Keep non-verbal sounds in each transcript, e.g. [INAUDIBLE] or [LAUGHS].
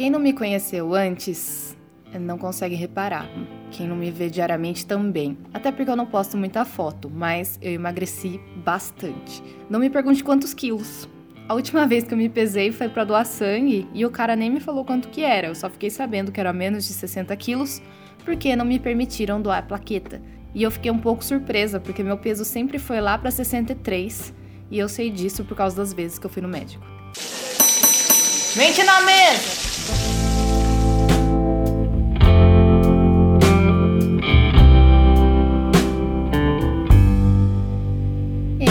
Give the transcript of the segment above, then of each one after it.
Quem não me conheceu antes não consegue reparar. Quem não me vê diariamente também. Até porque eu não posto muita foto, mas eu emagreci bastante. Não me pergunte quantos quilos. A última vez que eu me pesei foi para doar sangue e o cara nem me falou quanto que era. Eu só fiquei sabendo que era menos de 60 quilos porque não me permitiram doar plaqueta. E eu fiquei um pouco surpresa porque meu peso sempre foi lá para 63 e eu sei disso por causa das vezes que eu fui no médico. Mente na mesa!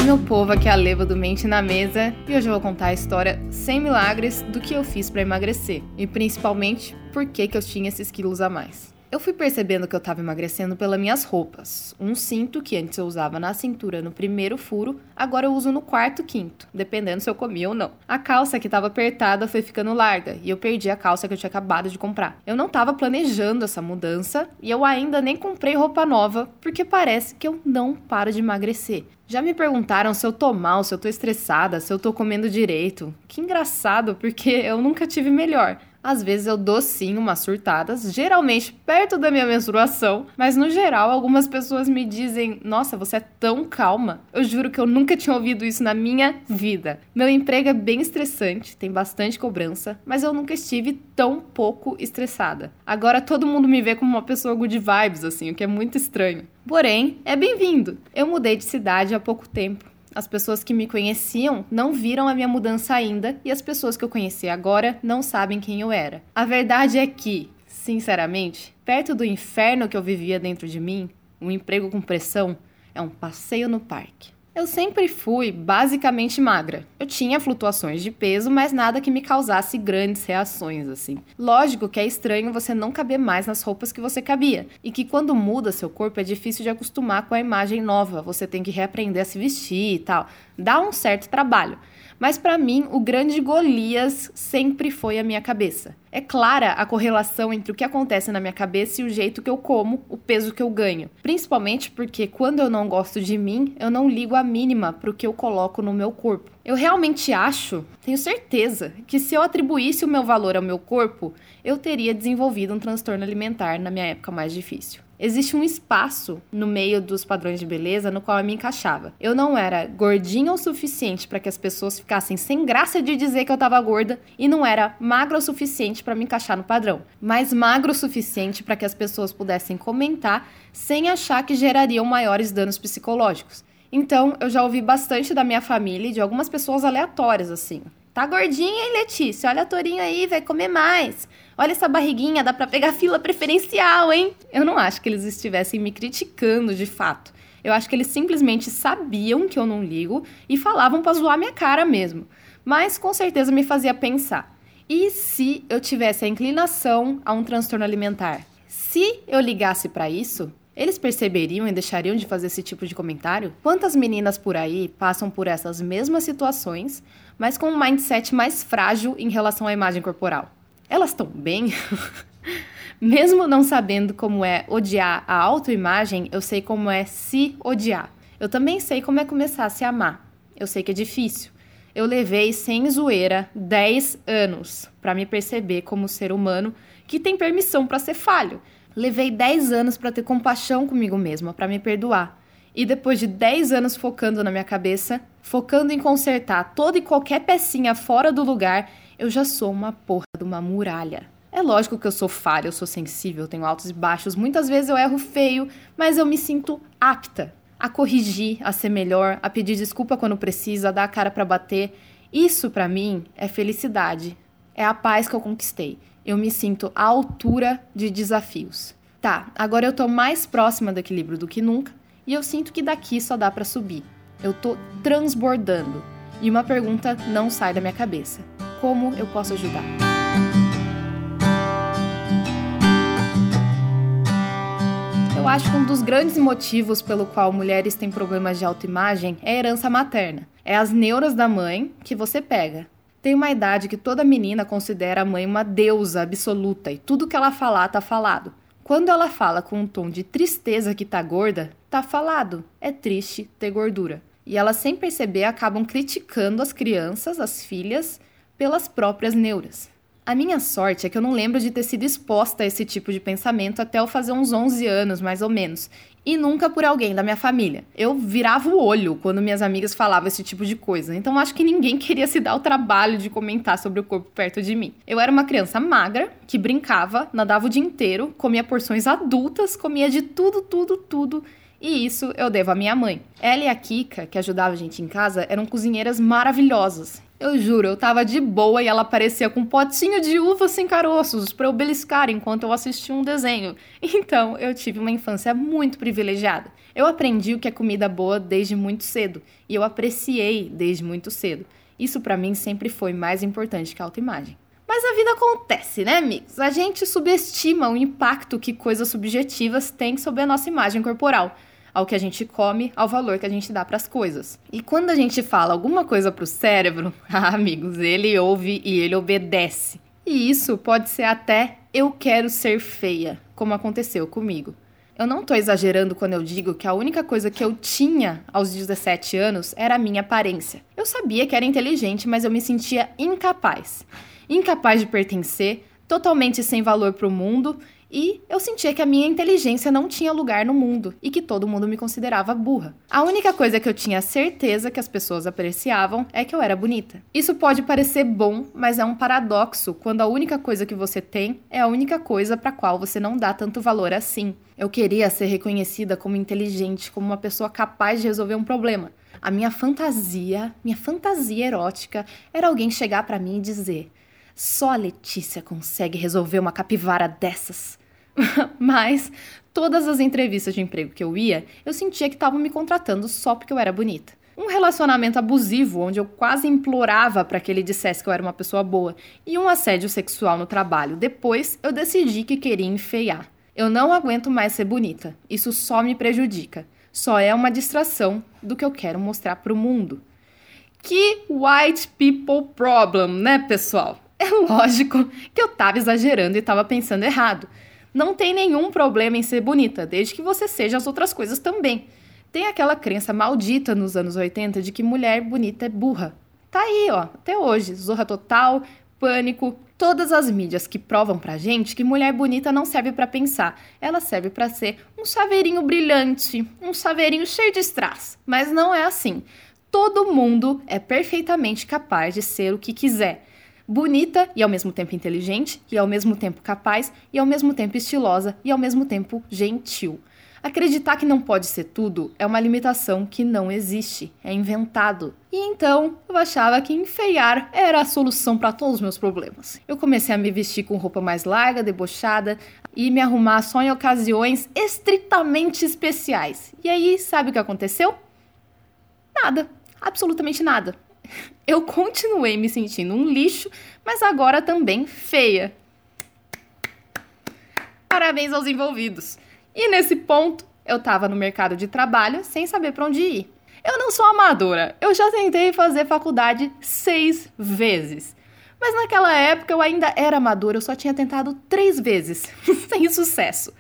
meu povo, aqui é a Leva do Mente na Mesa e hoje eu vou contar a história sem milagres do que eu fiz para emagrecer e principalmente por que, que eu tinha esses quilos a mais. Eu fui percebendo que eu estava emagrecendo pelas minhas roupas. Um cinto que antes eu usava na cintura no primeiro furo, agora eu uso no quarto, quinto, dependendo se eu comia ou não. A calça que estava apertada foi ficando larga e eu perdi a calça que eu tinha acabado de comprar. Eu não estava planejando essa mudança e eu ainda nem comprei roupa nova, porque parece que eu não paro de emagrecer. Já me perguntaram se eu tô mal, se eu tô estressada, se eu tô comendo direito. Que engraçado, porque eu nunca tive melhor. Às vezes eu dou sim umas surtadas, geralmente perto da minha menstruação, mas no geral algumas pessoas me dizem: Nossa, você é tão calma. Eu juro que eu nunca tinha ouvido isso na minha vida. Meu emprego é bem estressante, tem bastante cobrança, mas eu nunca estive tão pouco estressada. Agora todo mundo me vê como uma pessoa good vibes, assim, o que é muito estranho. Porém, é bem-vindo. Eu mudei de cidade há pouco tempo as pessoas que me conheciam não viram a minha mudança ainda e as pessoas que eu conheci agora não sabem quem eu era. A verdade é que, sinceramente, perto do inferno que eu vivia dentro de mim, um emprego com pressão é um passeio no parque. Eu sempre fui basicamente magra. Eu tinha flutuações de peso, mas nada que me causasse grandes reações assim. Lógico que é estranho você não caber mais nas roupas que você cabia, e que quando muda seu corpo é difícil de acostumar com a imagem nova, você tem que reaprender a se vestir e tal. Dá um certo trabalho. Mas para mim, o grande Golias sempre foi a minha cabeça. É clara a correlação entre o que acontece na minha cabeça e o jeito que eu como, o peso que eu ganho. Principalmente porque quando eu não gosto de mim, eu não ligo a mínima para o que eu coloco no meu corpo. Eu realmente acho, tenho certeza, que se eu atribuísse o meu valor ao meu corpo, eu teria desenvolvido um transtorno alimentar na minha época mais difícil existe um espaço no meio dos padrões de beleza no qual eu me encaixava. Eu não era gordinha o suficiente para que as pessoas ficassem sem graça de dizer que eu estava gorda e não era magra o suficiente para me encaixar no padrão, mas magro o suficiente para que as pessoas pudessem comentar sem achar que gerariam maiores danos psicológicos. Então, eu já ouvi bastante da minha família e de algumas pessoas aleatórias assim. Tá gordinha, hein, Letícia? Olha a Torinho aí, vai comer mais. Olha essa barriguinha, dá pra pegar fila preferencial, hein? Eu não acho que eles estivessem me criticando de fato. Eu acho que eles simplesmente sabiam que eu não ligo e falavam pra zoar minha cara mesmo. Mas com certeza me fazia pensar. E se eu tivesse a inclinação a um transtorno alimentar? Se eu ligasse para isso, eles perceberiam e deixariam de fazer esse tipo de comentário? Quantas meninas por aí passam por essas mesmas situações, mas com um mindset mais frágil em relação à imagem corporal? Elas estão bem? [LAUGHS] Mesmo não sabendo como é odiar a autoimagem, eu sei como é se odiar. Eu também sei como é começar a se amar. Eu sei que é difícil. Eu levei sem zoeira 10 anos para me perceber como ser humano que tem permissão para ser falho Levei 10 anos para ter compaixão comigo mesma, para me perdoar. E depois de 10 anos focando na minha cabeça, focando em consertar toda e qualquer pecinha fora do lugar, eu já sou uma porra de uma muralha. É lógico que eu sou falha, eu sou sensível, tenho altos e baixos, muitas vezes eu erro feio, mas eu me sinto apta a corrigir, a ser melhor, a pedir desculpa quando precisa, a dar a cara para bater. Isso para mim é felicidade, é a paz que eu conquistei eu me sinto à altura de desafios. Tá, agora eu tô mais próxima do equilíbrio do que nunca e eu sinto que daqui só dá para subir. Eu tô transbordando e uma pergunta não sai da minha cabeça: como eu posso ajudar? Eu acho que um dos grandes motivos pelo qual mulheres têm problemas de autoimagem é a herança materna. É as neuras da mãe que você pega. Tem uma idade que toda menina considera a mãe uma deusa absoluta e tudo que ela falar tá falado. Quando ela fala com um tom de tristeza que tá gorda, tá falado. É triste ter gordura. E elas, sem perceber, acabam criticando as crianças, as filhas, pelas próprias neuras. A minha sorte é que eu não lembro de ter sido exposta a esse tipo de pensamento até eu fazer uns 11 anos, mais ou menos. E nunca por alguém da minha família. Eu virava o olho quando minhas amigas falavam esse tipo de coisa. Então acho que ninguém [LAUGHS] queria se dar o trabalho de comentar sobre o corpo perto de mim. Eu era uma criança magra, que brincava, nadava o dia inteiro, comia porções adultas, comia de tudo, tudo, tudo e isso eu devo à minha mãe. Ela e a Kika, que ajudava a gente em casa, eram cozinheiras maravilhosas. Eu juro, eu tava de boa e ela aparecia com um potinho de uvas sem caroços para eu beliscar enquanto eu assistia um desenho. Então, eu tive uma infância muito privilegiada. Eu aprendi o que é comida boa desde muito cedo e eu apreciei desde muito cedo. Isso para mim sempre foi mais importante que a autoimagem. Mas a vida acontece, né, amigos? A gente subestima o impacto que coisas subjetivas têm sobre a nossa imagem corporal ao que a gente come, ao valor que a gente dá para as coisas. E quando a gente fala alguma coisa para o cérebro, [LAUGHS] ah, amigos, ele ouve e ele obedece. E isso pode ser até eu quero ser feia, como aconteceu comigo. Eu não estou exagerando quando eu digo que a única coisa que eu tinha aos 17 anos era a minha aparência. Eu sabia que era inteligente, mas eu me sentia incapaz. Incapaz de pertencer, totalmente sem valor para o mundo e eu sentia que a minha inteligência não tinha lugar no mundo e que todo mundo me considerava burra. A única coisa que eu tinha certeza que as pessoas apreciavam é que eu era bonita. Isso pode parecer bom, mas é um paradoxo quando a única coisa que você tem é a única coisa para qual você não dá tanto valor assim. Eu queria ser reconhecida como inteligente, como uma pessoa capaz de resolver um problema. A minha fantasia, minha fantasia erótica era alguém chegar para mim e dizer: só a Letícia consegue resolver uma capivara dessas. [LAUGHS] Mas todas as entrevistas de emprego que eu ia, eu sentia que estavam me contratando só porque eu era bonita. Um relacionamento abusivo, onde eu quase implorava para que ele dissesse que eu era uma pessoa boa, e um assédio sexual no trabalho. Depois, eu decidi que queria enfeiar. Eu não aguento mais ser bonita. Isso só me prejudica. Só é uma distração do que eu quero mostrar para o mundo. Que white people problem, né, pessoal? É lógico que eu tava exagerando e tava pensando errado. Não tem nenhum problema em ser bonita, desde que você seja as outras coisas também. Tem aquela crença maldita nos anos 80 de que mulher bonita é burra. Tá aí, ó, até hoje. Zorra total, pânico, todas as mídias que provam pra gente que mulher bonita não serve para pensar. Ela serve para ser um saveirinho brilhante, um saveirinho cheio de strass. Mas não é assim. Todo mundo é perfeitamente capaz de ser o que quiser bonita e ao mesmo tempo inteligente, e ao mesmo tempo capaz, e ao mesmo tempo estilosa, e ao mesmo tempo gentil. Acreditar que não pode ser tudo é uma limitação que não existe, é inventado. E então eu achava que enfeiar era a solução para todos os meus problemas. Eu comecei a me vestir com roupa mais larga, debochada e me arrumar só em ocasiões estritamente especiais. E aí, sabe o que aconteceu? Nada, absolutamente nada. Eu continuei me sentindo um lixo, mas agora também feia. Parabéns aos envolvidos. E nesse ponto, eu estava no mercado de trabalho sem saber para onde ir. Eu não sou amadora, eu já tentei fazer faculdade seis vezes. Mas naquela época eu ainda era amadora, eu só tinha tentado três vezes, [LAUGHS] sem sucesso.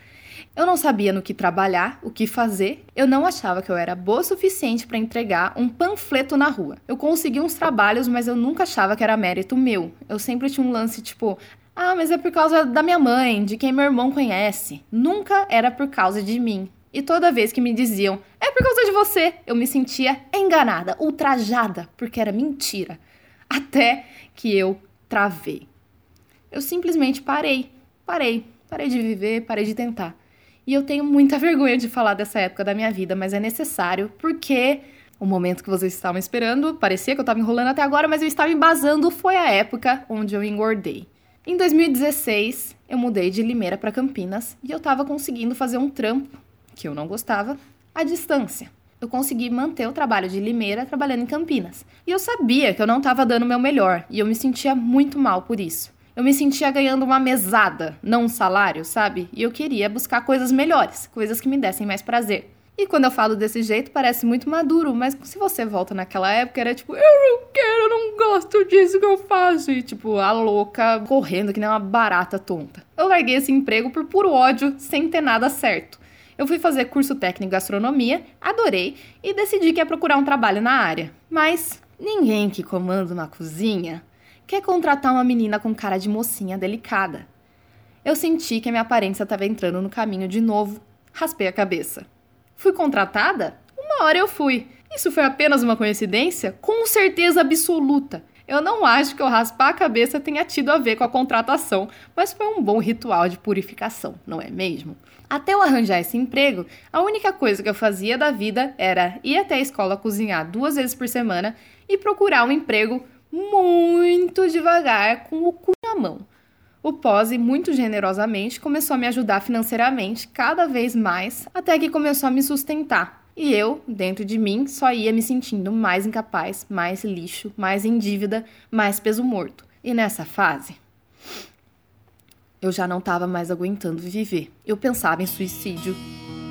Eu não sabia no que trabalhar, o que fazer. Eu não achava que eu era boa o suficiente para entregar um panfleto na rua. Eu consegui uns trabalhos, mas eu nunca achava que era mérito meu. Eu sempre tinha um lance tipo, ah, mas é por causa da minha mãe, de quem meu irmão conhece. Nunca era por causa de mim. E toda vez que me diziam, é por causa de você, eu me sentia enganada, ultrajada, porque era mentira. Até que eu travei. Eu simplesmente parei, parei, parei de viver, parei de tentar. E eu tenho muita [LAUGHS] vergonha de falar dessa época da minha vida, mas é necessário porque o momento que vocês estavam esperando, parecia que eu estava enrolando até agora, mas eu estava embasando, foi a época onde eu engordei. Em 2016, eu mudei de Limeira para Campinas e eu estava conseguindo fazer um trampo, que eu não gostava, à distância. Eu consegui manter o trabalho de Limeira trabalhando em Campinas. E eu sabia que eu não estava dando o meu melhor e eu me sentia muito mal por isso eu me sentia ganhando uma mesada, não um salário, sabe? E eu queria buscar coisas melhores, coisas que me dessem mais prazer. E quando eu falo desse jeito, parece muito maduro, mas se você volta naquela época, era tipo, eu não quero, eu não gosto disso que eu faço. E tipo, a louca correndo que nem uma barata tonta. Eu larguei esse emprego por puro ódio, sem ter nada certo. Eu fui fazer curso técnico em gastronomia, adorei e decidi que ia procurar um trabalho na área. Mas ninguém que comanda uma cozinha quer contratar uma menina com cara de mocinha delicada. Eu senti que a minha aparência estava entrando no caminho de novo. Raspei a cabeça. Fui contratada? Uma hora eu fui. Isso foi apenas uma coincidência? Com certeza absoluta. Eu não acho que eu raspar a cabeça tenha tido a ver com a contratação, mas foi um bom ritual de purificação, não é mesmo? Até eu arranjar esse emprego, a única coisa que eu fazia da vida era ir até a escola cozinhar duas vezes por semana e procurar um emprego muito devagar com o cu na mão. O Pose, muito generosamente, começou a me ajudar financeiramente cada vez mais, até que começou a me sustentar. E eu, dentro de mim, só ia me sentindo mais incapaz, mais lixo, mais em dívida, mais peso morto. E nessa fase, eu já não estava mais aguentando viver. Eu pensava em suicídio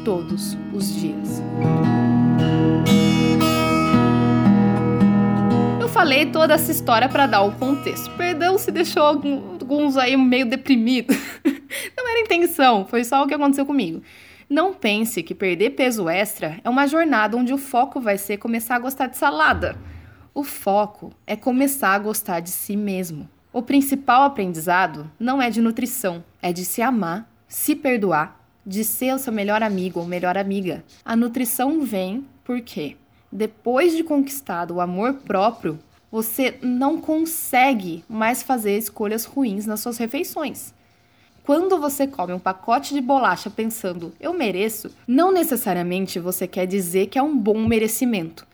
todos os dias. Falei toda essa história para dar o contexto. Perdão se deixou alguns aí meio deprimidos. [LAUGHS] não era intenção, foi só o que aconteceu comigo. Não pense que perder peso extra é uma jornada onde o foco vai ser começar a gostar de salada. O foco é começar a gostar de si mesmo. O principal aprendizado não é de nutrição, é de se amar, se perdoar, de ser o seu melhor amigo ou melhor amiga. A nutrição vem porque, depois de conquistado o amor próprio, você não consegue mais fazer escolhas ruins nas suas refeições. Quando você come um pacote de bolacha pensando eu mereço, não necessariamente você quer dizer que é um bom merecimento.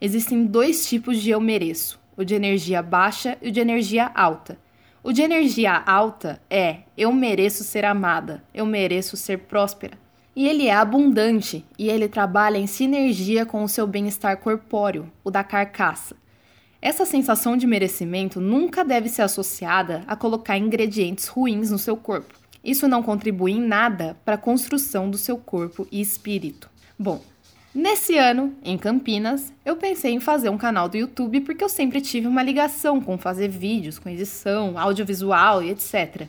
Existem dois tipos de eu mereço: o de energia baixa e o de energia alta. O de energia alta é eu mereço ser amada, eu mereço ser próspera. E ele é abundante e ele trabalha em sinergia com o seu bem-estar corpóreo, o da carcaça. Essa sensação de merecimento nunca deve ser associada a colocar ingredientes ruins no seu corpo. Isso não contribui em nada para a construção do seu corpo e espírito. Bom, nesse ano, em Campinas, eu pensei em fazer um canal do YouTube porque eu sempre tive uma ligação com fazer vídeos, com edição, audiovisual e etc.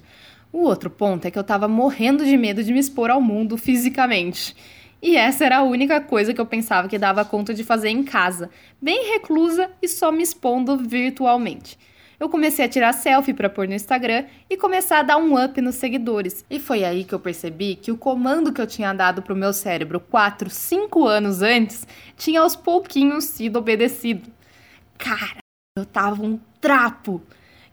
O outro ponto é que eu estava morrendo de medo de me expor ao mundo fisicamente. E essa era a única coisa que eu pensava que dava conta de fazer em casa, bem reclusa e só me expondo virtualmente. Eu comecei a tirar selfie para pôr no Instagram e começar a dar um up nos seguidores. E foi aí que eu percebi que o comando que eu tinha dado pro meu cérebro 4, 5 anos antes tinha aos pouquinhos sido obedecido. Cara, eu tava um trapo.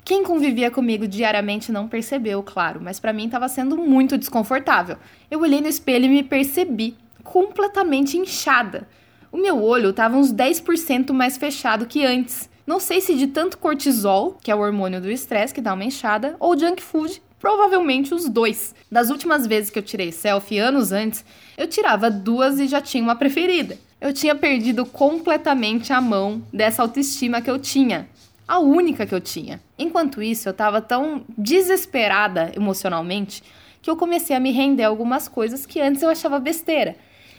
Quem convivia comigo diariamente não percebeu, claro, mas para mim estava sendo muito desconfortável. Eu olhei no espelho e me percebi completamente inchada. O meu olho estava uns 10% mais fechado que antes. Não sei se de tanto cortisol, que é o hormônio do estresse que dá uma inchada, ou junk food, provavelmente os dois. Das últimas vezes que eu tirei selfie anos antes, eu tirava duas e já tinha uma preferida. Eu tinha perdido completamente a mão dessa autoestima que eu tinha. A única que eu tinha. Enquanto isso, eu estava tão desesperada emocionalmente que eu comecei a me render algumas coisas que antes eu achava besteira.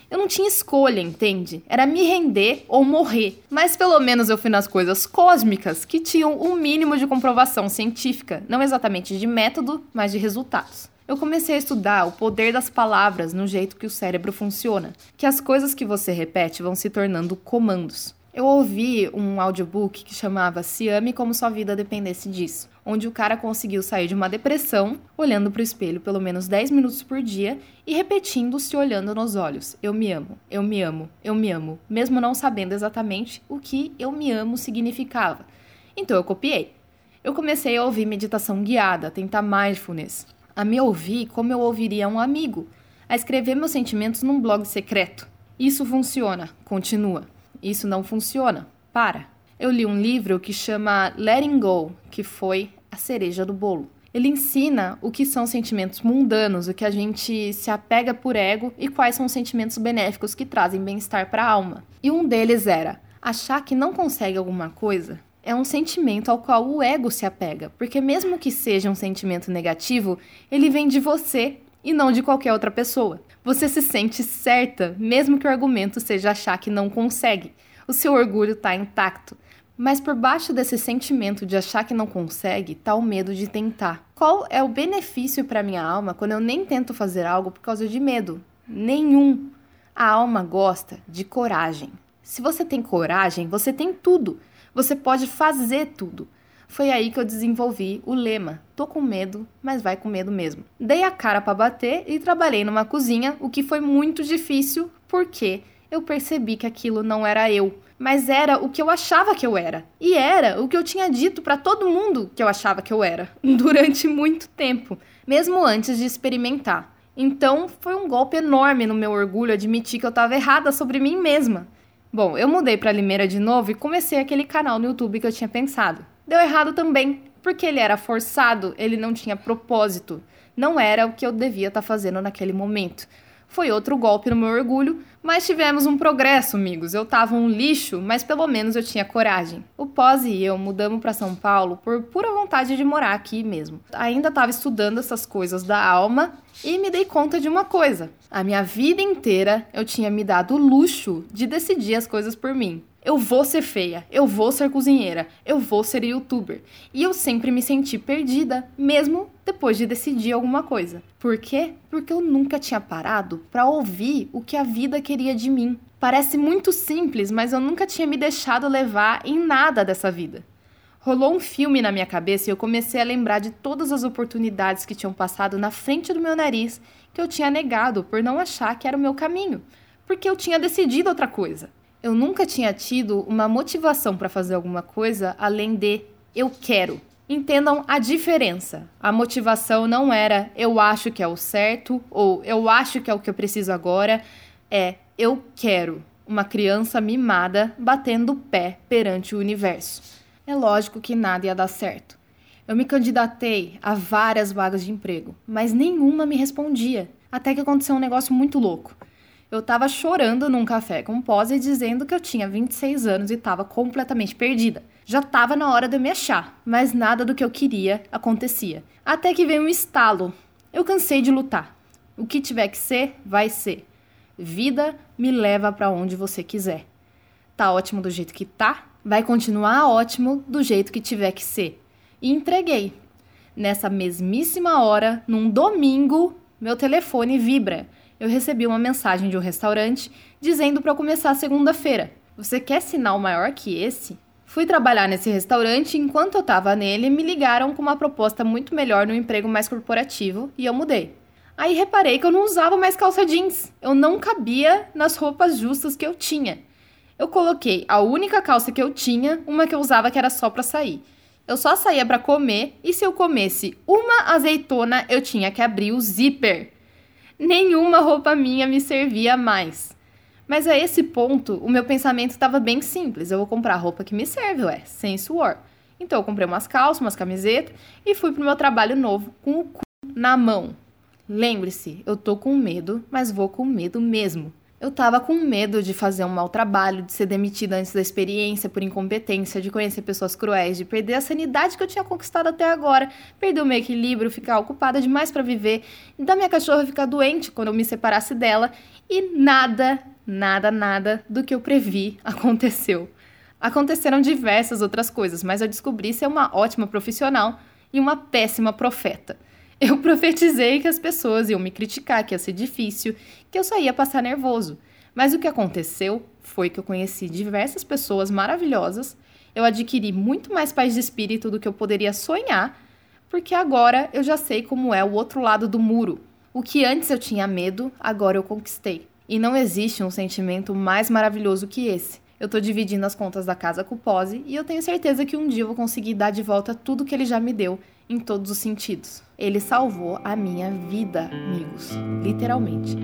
Eu não tinha escolha, entende? Era me render ou morrer. Mas pelo menos eu fui nas coisas cósmicas que tinham um mínimo de comprovação científica, não exatamente de método, mas de resultados. Eu comecei a estudar o poder das palavras no jeito que o cérebro funciona, que as coisas que você repete vão se tornando comandos. Eu ouvi um audiobook que chamava Se Ame Como Sua Vida Dependesse Disso, onde o cara conseguiu sair de uma depressão olhando para o espelho pelo menos 10 minutos por dia e repetindo se olhando nos olhos: Eu me amo, eu me amo, eu me amo, mesmo não sabendo exatamente o que eu me amo significava. Então eu copiei. Eu comecei a ouvir meditação guiada, tentar mindfulness, a me ouvir como eu ouviria um amigo, a escrever meus sentimentos num blog secreto. Isso funciona, continua. Isso não funciona. Para. Eu li um livro que chama Letting Go, que foi a cereja do bolo. Ele ensina o que são sentimentos mundanos, o que a gente se apega por ego e quais são os sentimentos benéficos que trazem bem-estar para a alma. E um deles era achar que não consegue alguma coisa é um sentimento ao qual o ego se apega, porque mesmo que seja um sentimento negativo, ele vem de você e não de qualquer outra pessoa. Você se sente certa, mesmo que o argumento seja achar que não consegue. O seu orgulho está intacto. Mas por baixo desse sentimento de achar que não consegue, está o medo de tentar. Qual é o benefício para minha alma quando eu nem tento fazer algo por causa de medo? Nenhum. A alma gosta de coragem. Se você tem coragem, você tem tudo. Você pode fazer tudo. Foi aí que eu desenvolvi o lema: tô com medo, mas vai com medo mesmo. Dei a cara para bater e trabalhei numa cozinha, o que foi muito difícil porque eu percebi que aquilo não era eu, mas era o que eu achava que eu era. E era o que eu tinha dito para todo mundo que eu achava que eu era [LAUGHS] durante muito tempo, mesmo antes de experimentar. Então, foi um golpe enorme no meu orgulho admitir que eu estava errada sobre mim mesma. Bom, eu mudei para Limeira de novo e comecei aquele canal no YouTube que eu tinha pensado. Deu errado também, porque ele era forçado, ele não tinha propósito. Não era o que eu devia estar tá fazendo naquele momento. Foi outro golpe no meu orgulho, mas tivemos um progresso, amigos. Eu tava um lixo, mas pelo menos eu tinha coragem. O Pós e eu mudamos para São Paulo por pura vontade de morar aqui mesmo. Ainda tava estudando essas coisas da alma e me dei conta de uma coisa. A minha vida inteira eu tinha me dado o luxo de decidir as coisas por mim. Eu vou ser feia, eu vou ser cozinheira, eu vou ser youtuber. E eu sempre me senti perdida, mesmo depois de decidir alguma coisa. Por quê? Porque eu nunca tinha parado para ouvir o que a vida queria de mim. Parece muito simples, mas eu nunca tinha me deixado levar em nada dessa vida. Rolou um filme na minha cabeça e eu comecei a lembrar de todas as oportunidades que tinham passado na frente do meu nariz que eu tinha negado por não achar que era o meu caminho, porque eu tinha decidido outra coisa. Eu nunca tinha tido uma motivação para fazer alguma coisa além de eu quero. Entendam a diferença. A motivação não era eu acho que é o certo ou eu acho que é o que eu preciso agora. É eu quero. Uma criança mimada batendo o pé perante o universo. É lógico que nada ia dar certo. Eu me candidatei a várias vagas de emprego, mas nenhuma me respondia. Até que aconteceu um negócio muito louco. Eu tava chorando num café com pose dizendo que eu tinha 26 anos e tava completamente perdida. Já tava na hora de eu me achar, mas nada do que eu queria acontecia. Até que veio um estalo. Eu cansei de lutar. O que tiver que ser, vai ser. Vida me leva para onde você quiser. Tá ótimo do jeito que tá, vai continuar ótimo do jeito que tiver que ser. E entreguei. Nessa mesmíssima hora, num domingo, meu telefone vibra eu recebi uma mensagem de um restaurante dizendo para começar segunda-feira. Você quer sinal maior que esse? Fui trabalhar nesse restaurante e enquanto eu estava nele, me ligaram com uma proposta muito melhor no emprego mais corporativo e eu mudei. Aí reparei que eu não usava mais calça jeans. Eu não cabia nas roupas justas que eu tinha. Eu coloquei a única calça que eu tinha, uma que eu usava que era só para sair. Eu só saía para comer e se eu comesse uma azeitona, eu tinha que abrir o zíper nenhuma roupa minha me servia mais. Mas a esse ponto, o meu pensamento estava bem simples. Eu vou comprar a roupa que me serve, ué, sem suor. Então eu comprei umas calças, umas camisetas e fui pro meu trabalho novo com o cu na mão. Lembre-se, eu tô com medo, mas vou com medo mesmo. Eu tava com medo de fazer um mau trabalho, de ser demitida antes da experiência por incompetência, de conhecer pessoas cruéis, de perder a sanidade que eu tinha conquistado até agora, perder o meu equilíbrio, ficar ocupada demais para viver, da minha cachorra ficar doente quando eu me separasse dela, e nada, nada, nada do que eu previ [LAUGHS] aconteceu. Aconteceram diversas outras coisas, mas eu descobri ser uma ótima profissional e uma péssima profeta. Eu profetizei que as pessoas iam me criticar, que ia ser difícil, que eu só ia passar nervoso. Mas o que aconteceu foi que eu conheci diversas pessoas maravilhosas, eu adquiri muito mais paz de espírito do que eu poderia sonhar, porque agora eu já sei como é o outro lado do muro. O que antes eu tinha medo, agora eu conquistei. E não existe um sentimento mais maravilhoso que esse. Eu tô dividindo as contas da casa com o Pose e eu tenho certeza que um dia eu vou conseguir dar de volta tudo que ele já me deu em todos os sentidos. Ele salvou a minha vida, amigos, literalmente.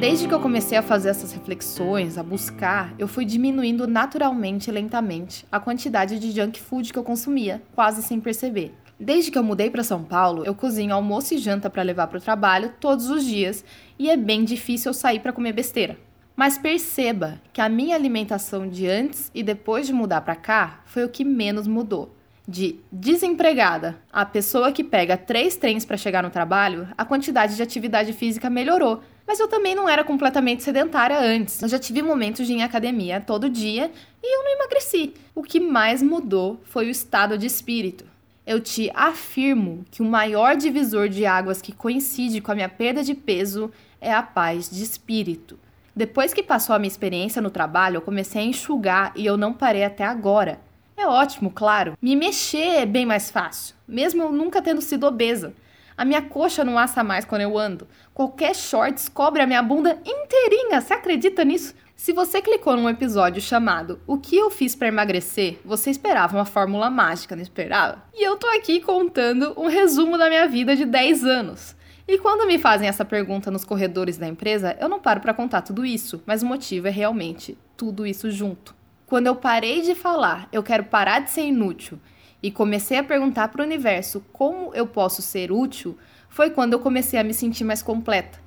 Desde que eu comecei a fazer essas reflexões, a buscar, eu fui diminuindo naturalmente e lentamente a quantidade de junk food que eu consumia, quase sem perceber. Desde que eu mudei para São Paulo, eu cozinho almoço e janta para levar para o trabalho todos os dias e é bem difícil eu sair para comer besteira. Mas perceba que a minha alimentação de antes e depois de mudar para cá foi o que menos mudou. De desempregada a pessoa que pega três trens para chegar no trabalho, a quantidade de atividade física melhorou. Mas eu também não era completamente sedentária antes. Eu já tive momentos de ir em academia todo dia e eu não emagreci. O que mais mudou foi o estado de espírito. Eu te afirmo que o maior divisor de águas que coincide com a minha perda de peso é a paz de espírito. Depois que passou a minha experiência no trabalho, eu comecei a enxugar e eu não parei até agora. É ótimo, claro. Me mexer é bem mais fácil, mesmo eu nunca tendo sido obesa. A minha coxa não assa mais quando eu ando. Qualquer shorts cobre a minha bunda inteirinha. Você acredita nisso? Se você clicou num episódio chamado O que eu fiz para emagrecer, você esperava uma fórmula mágica, não esperava? E eu tô aqui contando um resumo da minha vida de 10 anos. E quando me fazem essa pergunta nos corredores da empresa, eu não paro para contar tudo isso, mas o motivo é realmente tudo isso junto. Quando eu parei de falar, eu quero parar de ser inútil e comecei a perguntar para o universo como eu posso ser útil, foi quando eu comecei a me sentir mais completa.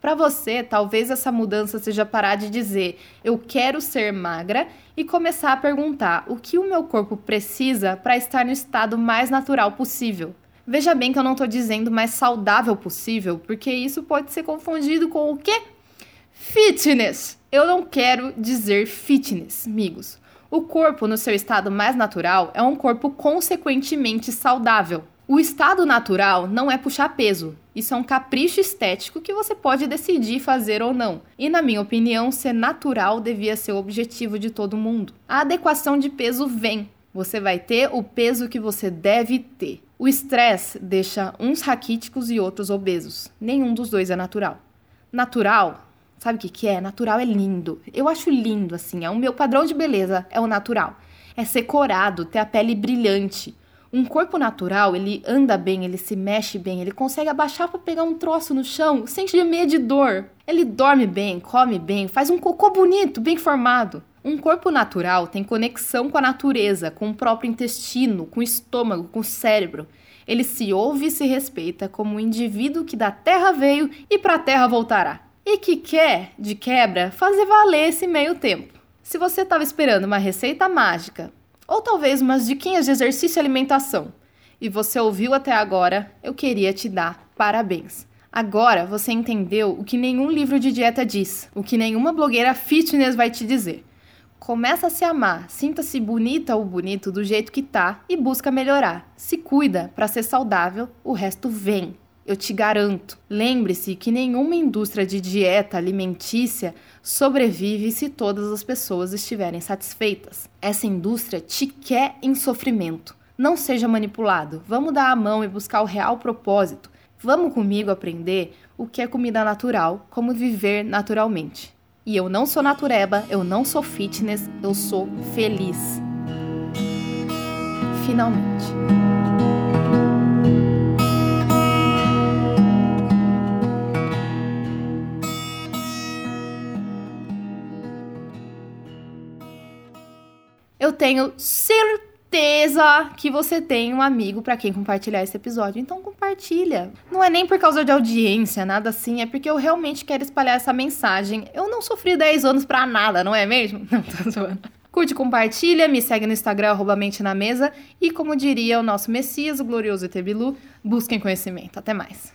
Para você, talvez essa mudança seja parar de dizer eu quero ser magra e começar a perguntar o que o meu corpo precisa para estar no estado mais natural possível. Veja bem que eu não estou dizendo mais saudável possível, porque isso pode ser confundido com o quê? Fitness! Eu não quero dizer fitness, amigos. O corpo, no seu estado mais natural, é um corpo consequentemente saudável. O estado natural não é puxar peso. Isso é um capricho estético que você pode decidir fazer ou não. E, na minha opinião, ser natural devia ser o objetivo de todo mundo. A adequação de peso vem. Você vai ter o peso que você deve ter. O estresse deixa uns raquíticos e outros obesos. Nenhum dos dois é natural. Natural, sabe o que, que é? Natural é lindo. Eu acho lindo, assim. É o meu padrão de beleza, é o natural. É ser corado, ter a pele brilhante. Um corpo natural, ele anda bem, ele se mexe bem, ele consegue abaixar para pegar um troço no chão sem gemer de dor. Ele dorme bem, come bem, faz um cocô bonito, bem formado. Um corpo natural tem conexão com a natureza, com o próprio intestino, com o estômago, com o cérebro. Ele se ouve e se respeita como um indivíduo que da terra veio e para a terra voltará. E que quer, de quebra, fazer valer esse meio tempo. Se você estava esperando uma receita mágica ou talvez umas diquinhas de exercício e alimentação, e você ouviu até agora, eu queria te dar parabéns. Agora você entendeu o que nenhum livro de dieta diz, o que nenhuma blogueira fitness vai te dizer. Começa a se amar, sinta-se bonita ou bonito do jeito que tá e busca melhorar. Se cuida para ser saudável, o resto vem. Eu te garanto. Lembre-se que nenhuma indústria de dieta alimentícia sobrevive se todas as pessoas estiverem satisfeitas. Essa indústria te quer em sofrimento. Não seja manipulado. Vamos dar a mão e buscar o real propósito. Vamos comigo aprender o que é comida natural, como viver naturalmente. E eu não sou natureba, eu não sou fitness, eu sou feliz. Finalmente. eu tenho certeza que você tem um amigo para quem compartilhar esse episódio. Então compartilha. Não é nem por causa de audiência, nada assim, é porque eu realmente quero espalhar essa mensagem. Eu não sofri 10 anos pra nada, não é mesmo? [LAUGHS] Não, tô zoando. Curte, compartilha, me segue no Instagram, arroba mente na mesa. E como diria o nosso Messias, o glorioso Etebilu, busquem conhecimento. Até mais.